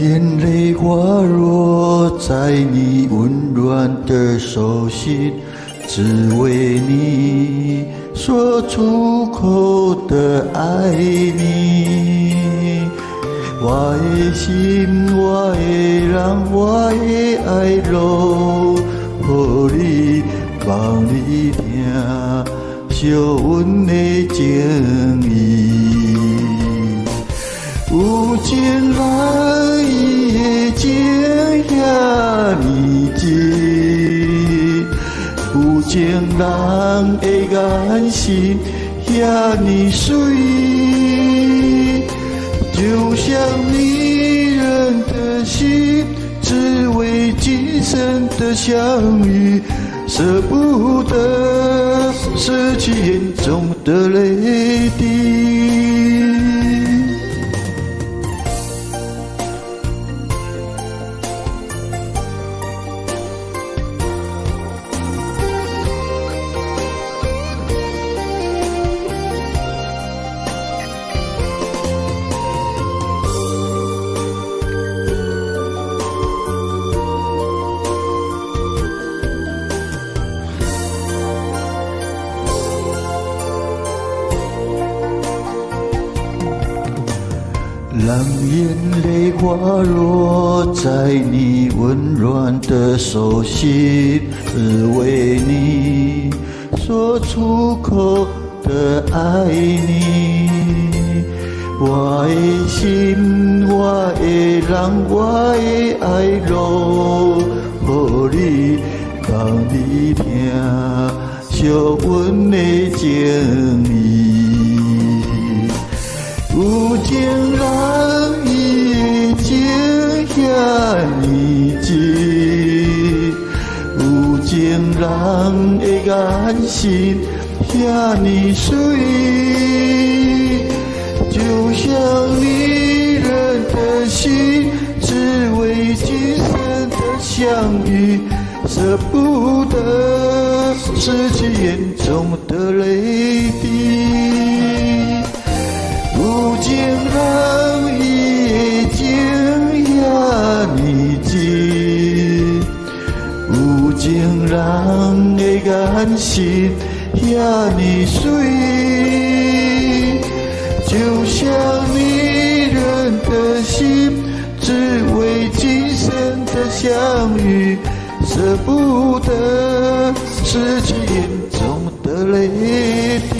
眼泪滑落在你温暖的手心，只为你说出口的爱你。我的心，我的人，我的爱路，予你帮你听，小阮的情情人的眼神遐尼水，就像女人的心，只为今生的相遇，舍不得失去眼中的泪滴。花落在你温暖的手心，只为你说出口的爱。眼神遐尼水，就像离人的心，只为今生的相遇，舍不得失去眼眼神遐尼水，就像迷人的心，只为今生的相遇，舍不得失去眼中的泪滴。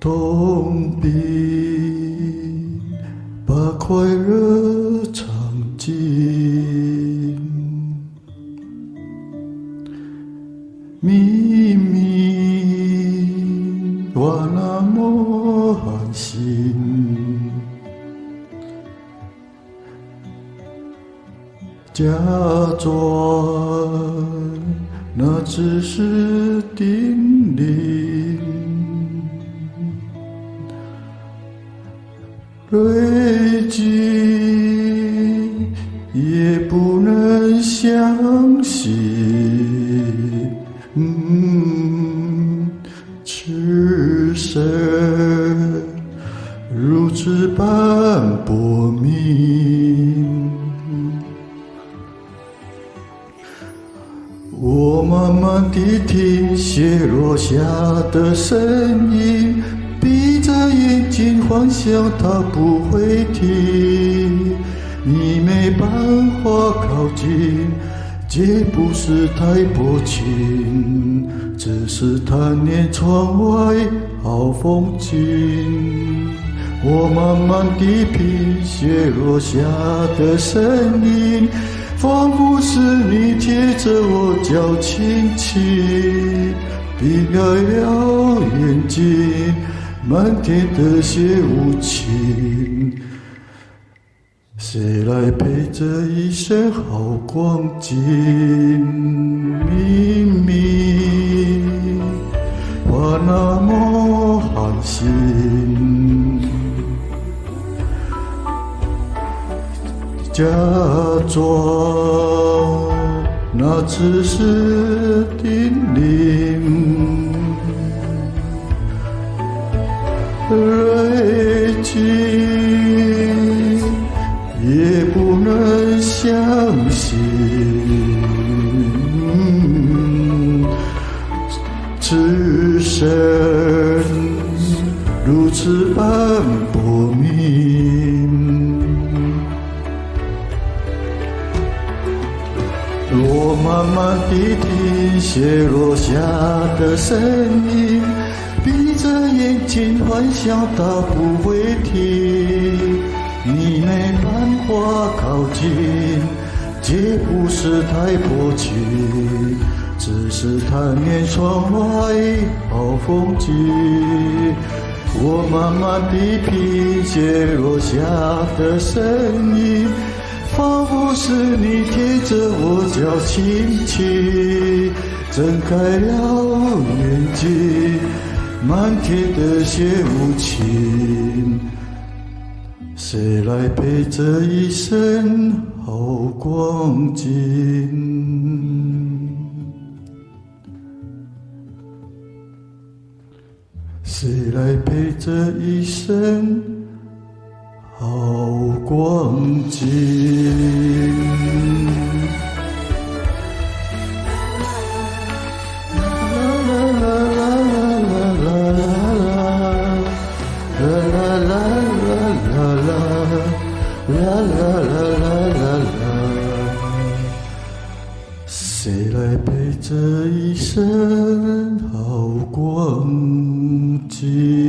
痛并把快乐尝尽。明明我那么狠心，假装只是贪恋窗外好风景。我慢慢地品雪落下的声音，仿佛是你贴着我脚轻轻，闭了眼睛，漫天的雪无情。谁来陪这一生好光景？明明那么寒心，假装那只是叮咛，累积。也不能相信，生如此斑驳明。我慢慢地听雪落下的声音，闭着眼睛幻想它不会停。你没办法靠近，绝不是太薄情，只是贪念窗外好风景。我慢慢地品雪落下的声音，仿佛是你贴着我脚轻轻睁开了眼睛，漫天的雪无情。谁来陪这一生好光景？谁来陪这一生好光景？啦啦啦啦啦啦，谁来陪这一生好光景？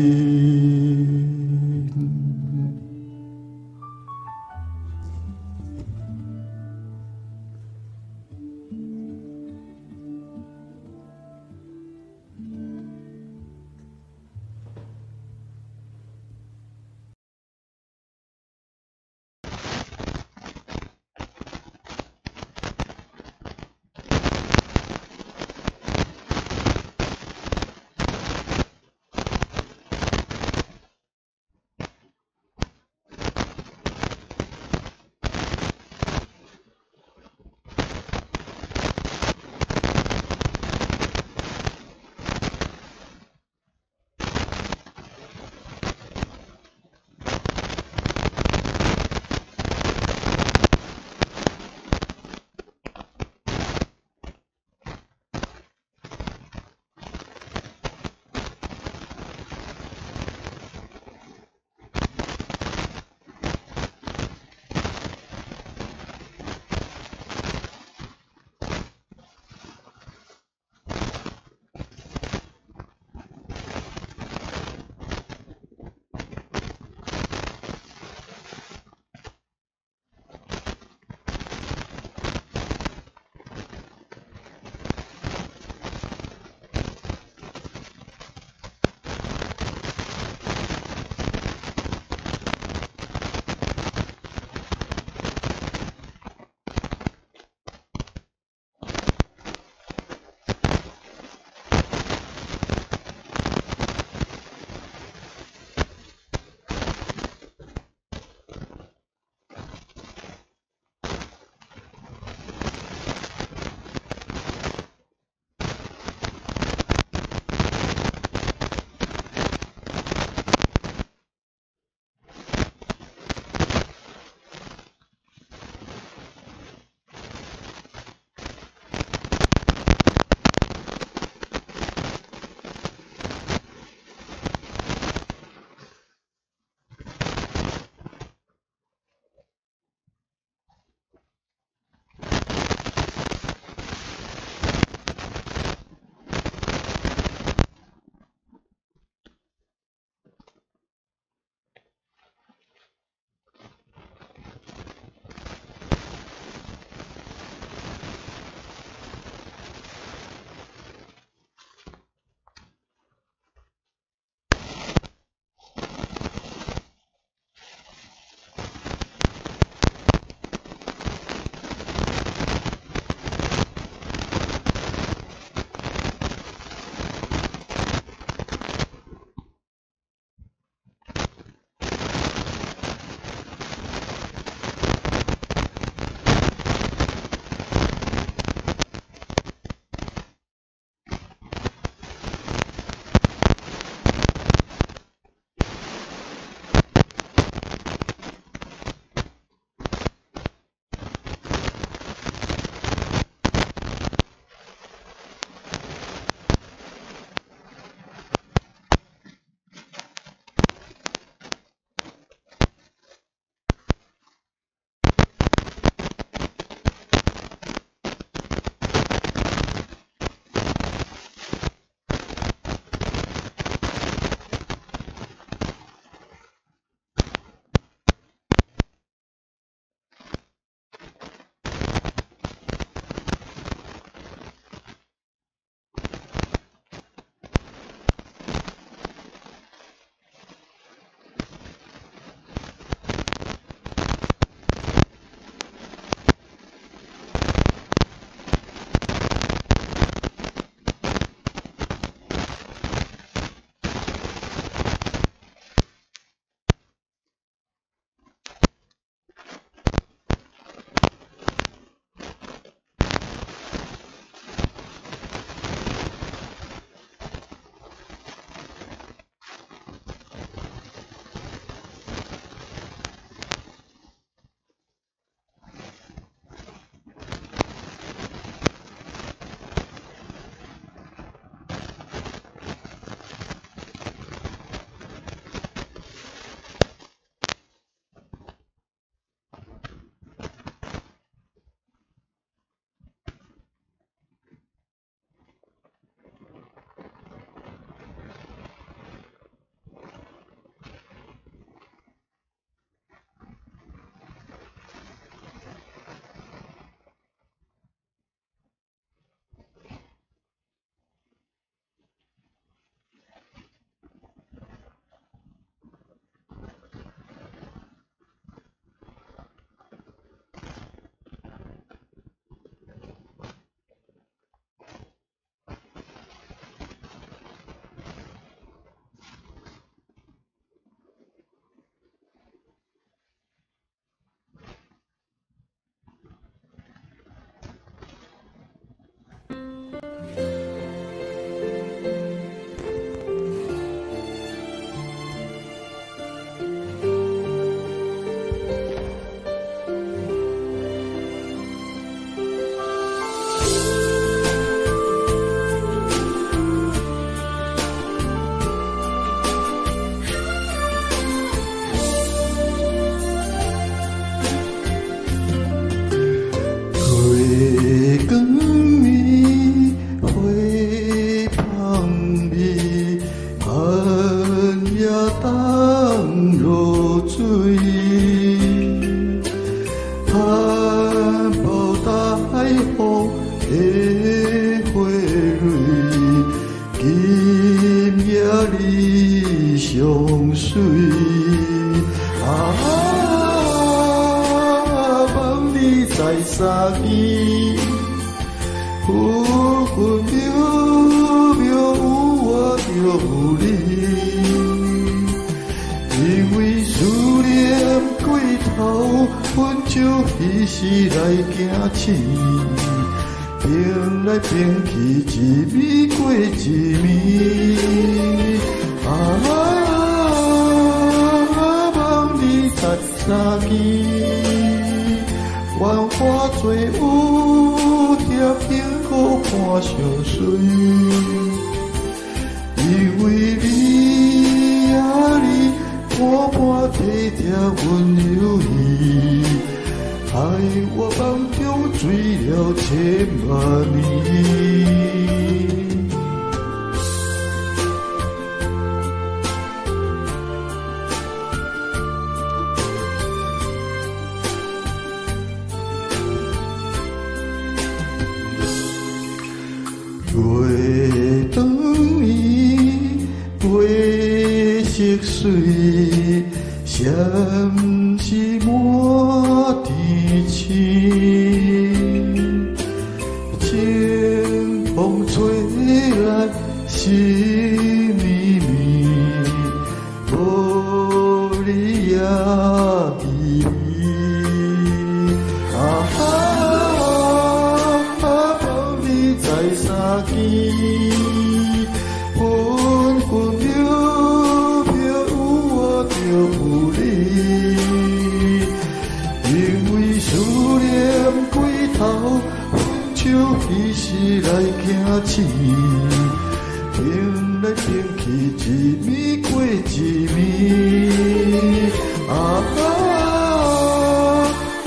水含苞待放的花蕊今夜你相随啊梦里在山手提时来行醒，变来平去一暝过一暝。啊，望你十三姨，万花最有添平果看相随，因为你呀你，半半体贴温柔。kim var? 试，拼来拼去，一暝过一暝，啊啊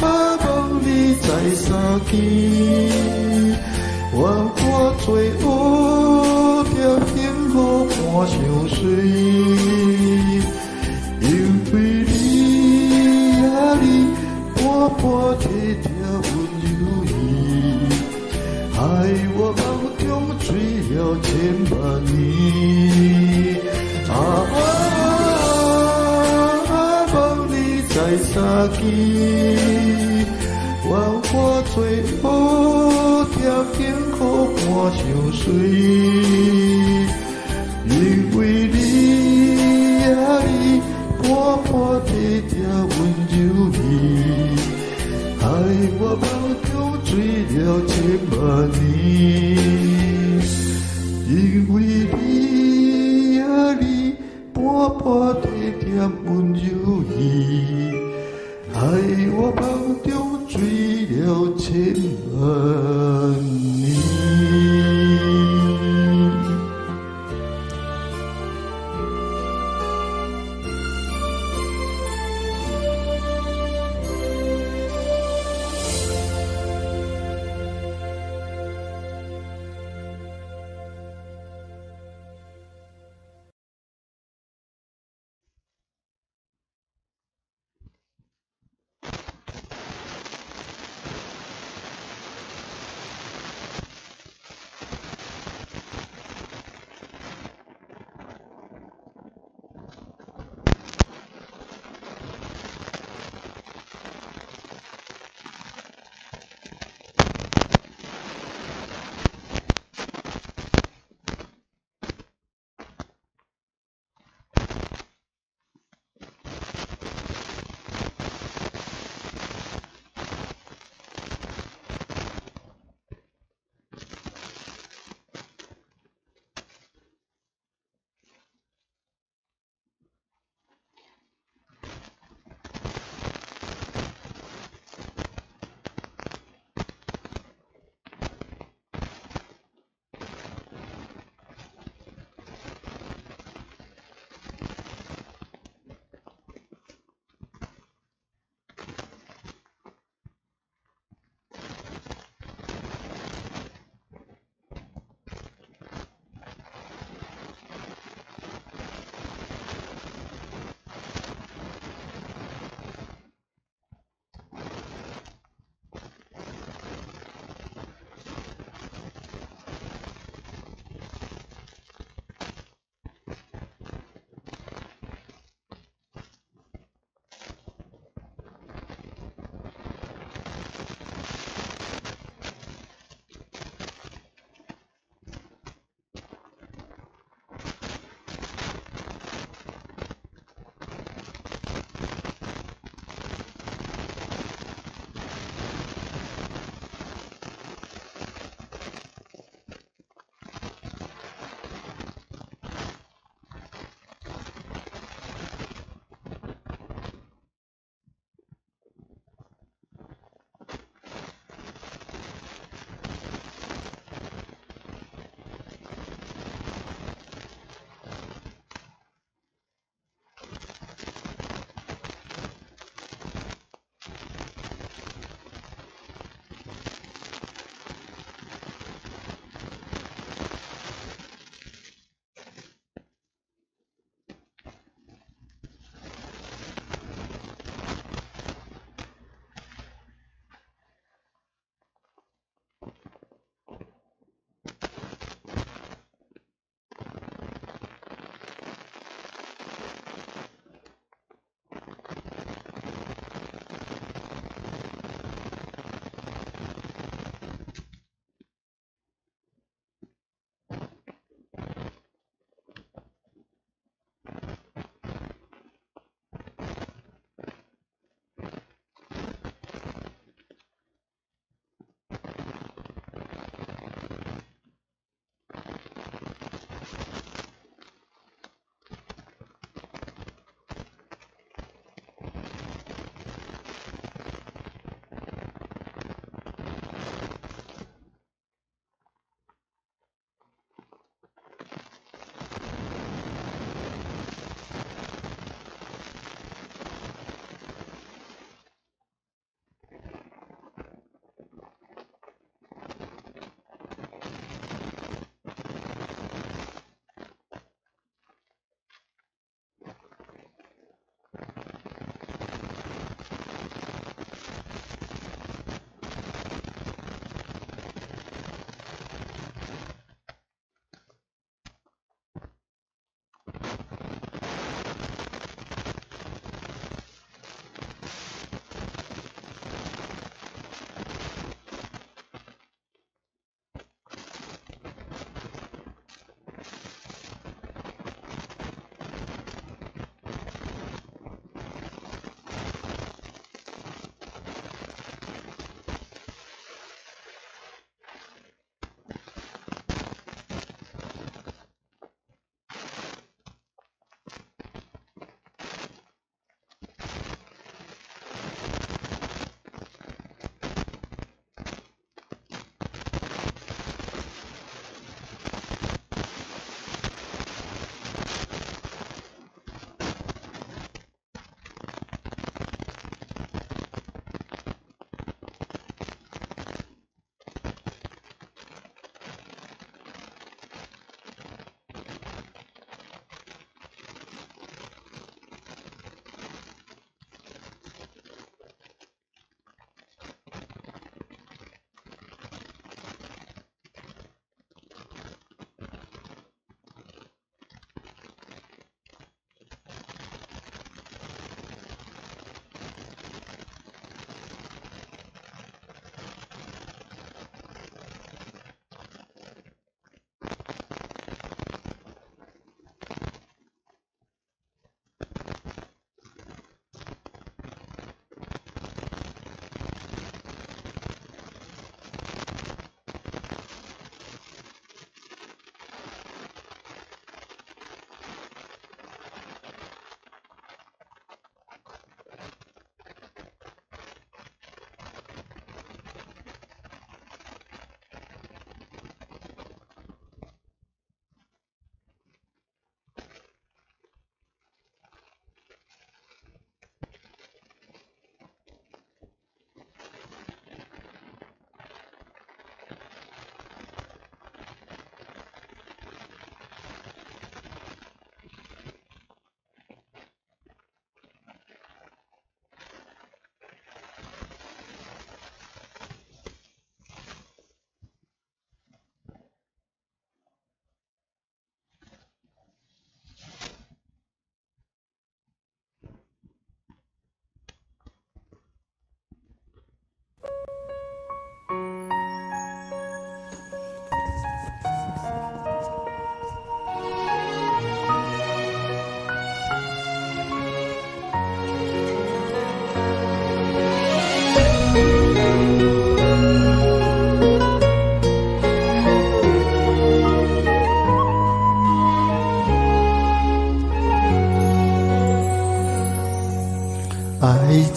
啊，梦、啊、里、再相见。去，愿我最后条件苦伴相随，因为你啊你，伴伴一条温柔你，害我梦中醉了千万年。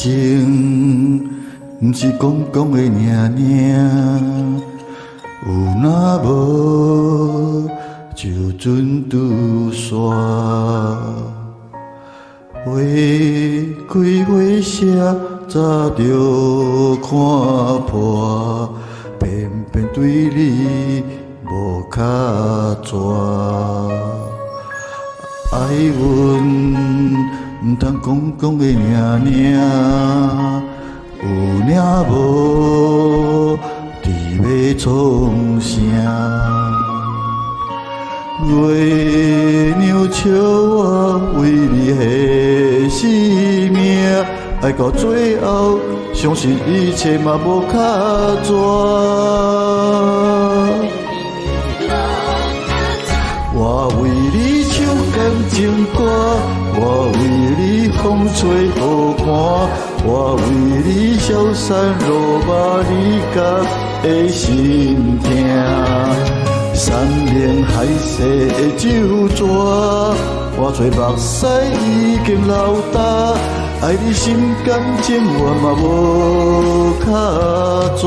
情不是讲讲的尔尔，有若无就准拄煞。花开花谢，早就看破，偏偏对你无卡抓。爱阮。毋通讲讲的尔尔，有领无，伫要创啥？月娘笑我为你下死命，爱到最后，相信一切嘛无卡绝。我为你唱感情歌，我为你风吹雨寒，我为你消散落马你甲的心痛。山盟海誓的酒桌，我做目屎已经流干，爱你心甘情愿嘛无卡纸。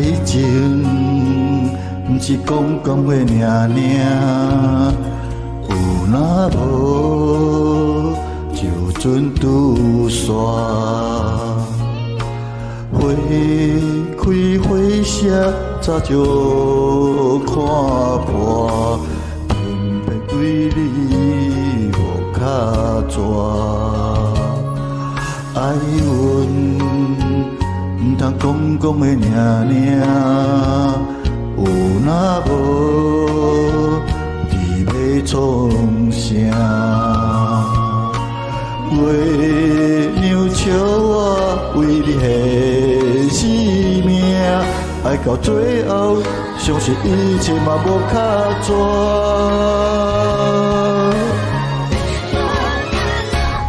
爱情不是讲讲的尔尔，有若无就准拄煞。花开花谢，早就看破，偏偏对你无卡抓，爱阮。唔通讲讲的尔尔，有若无，伫要创啥？月娘笑我为你下死命，爱到最后，相信一切嘛无卡绝。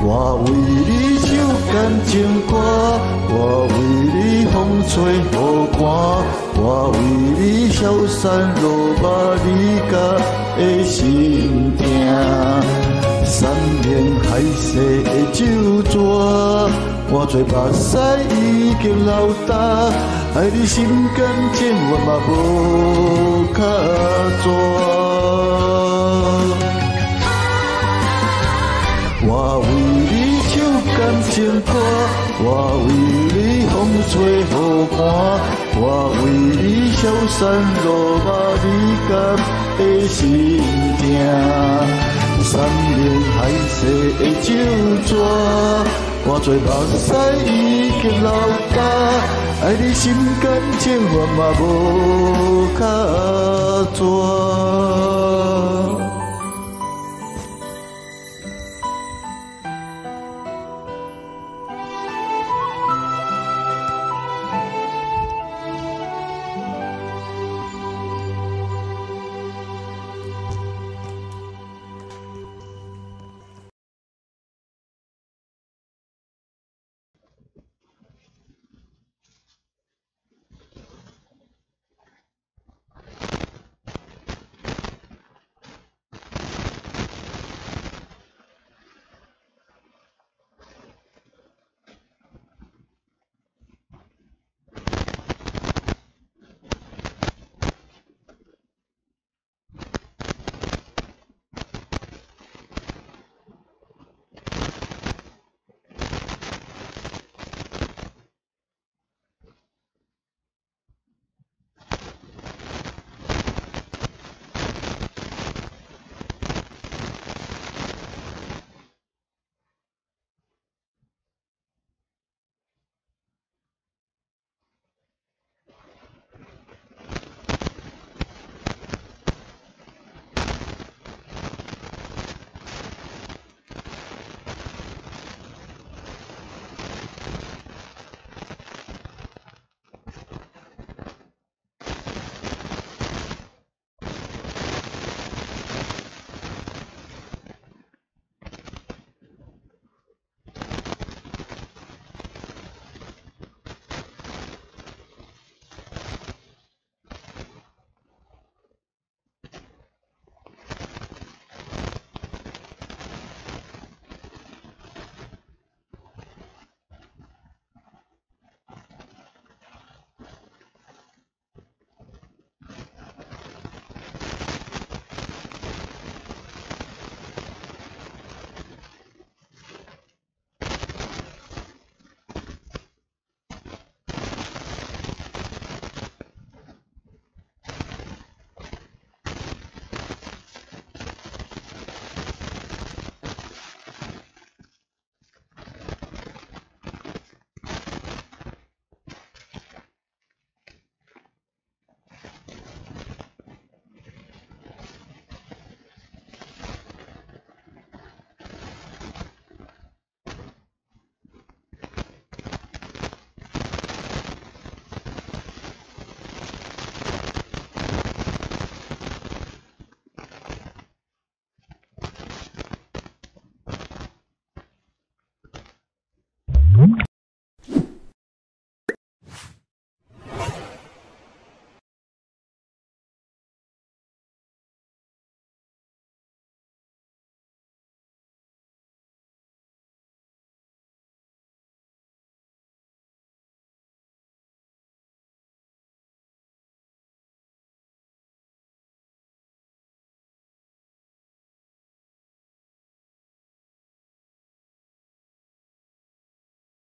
我为你唱感情，吹雨寒，我为你消散落马你家的心痛。山盟海誓的酒桌，我做目屎已经流干，爱你心甘情愿嘛无卡绝。我为你唱感情歌，我为你。风吹雨寒，我为你消散落马，你甲的心痛。山盟海誓的酒桌，我做目屎已经流干，爱你心甘情愿嘛无卡绝。